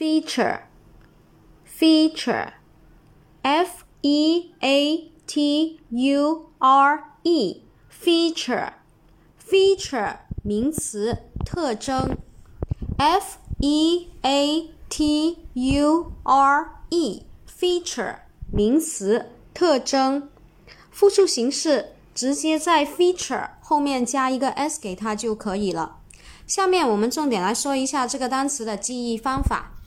feature. Feature. F e a t u r e. Feature. Feature 名词特征。F e a t u r e feature 名词特征。复数形式直接在 feature 后面加一个 s 给它就可以了。下面我们重点来说一下这个单词的记忆方法。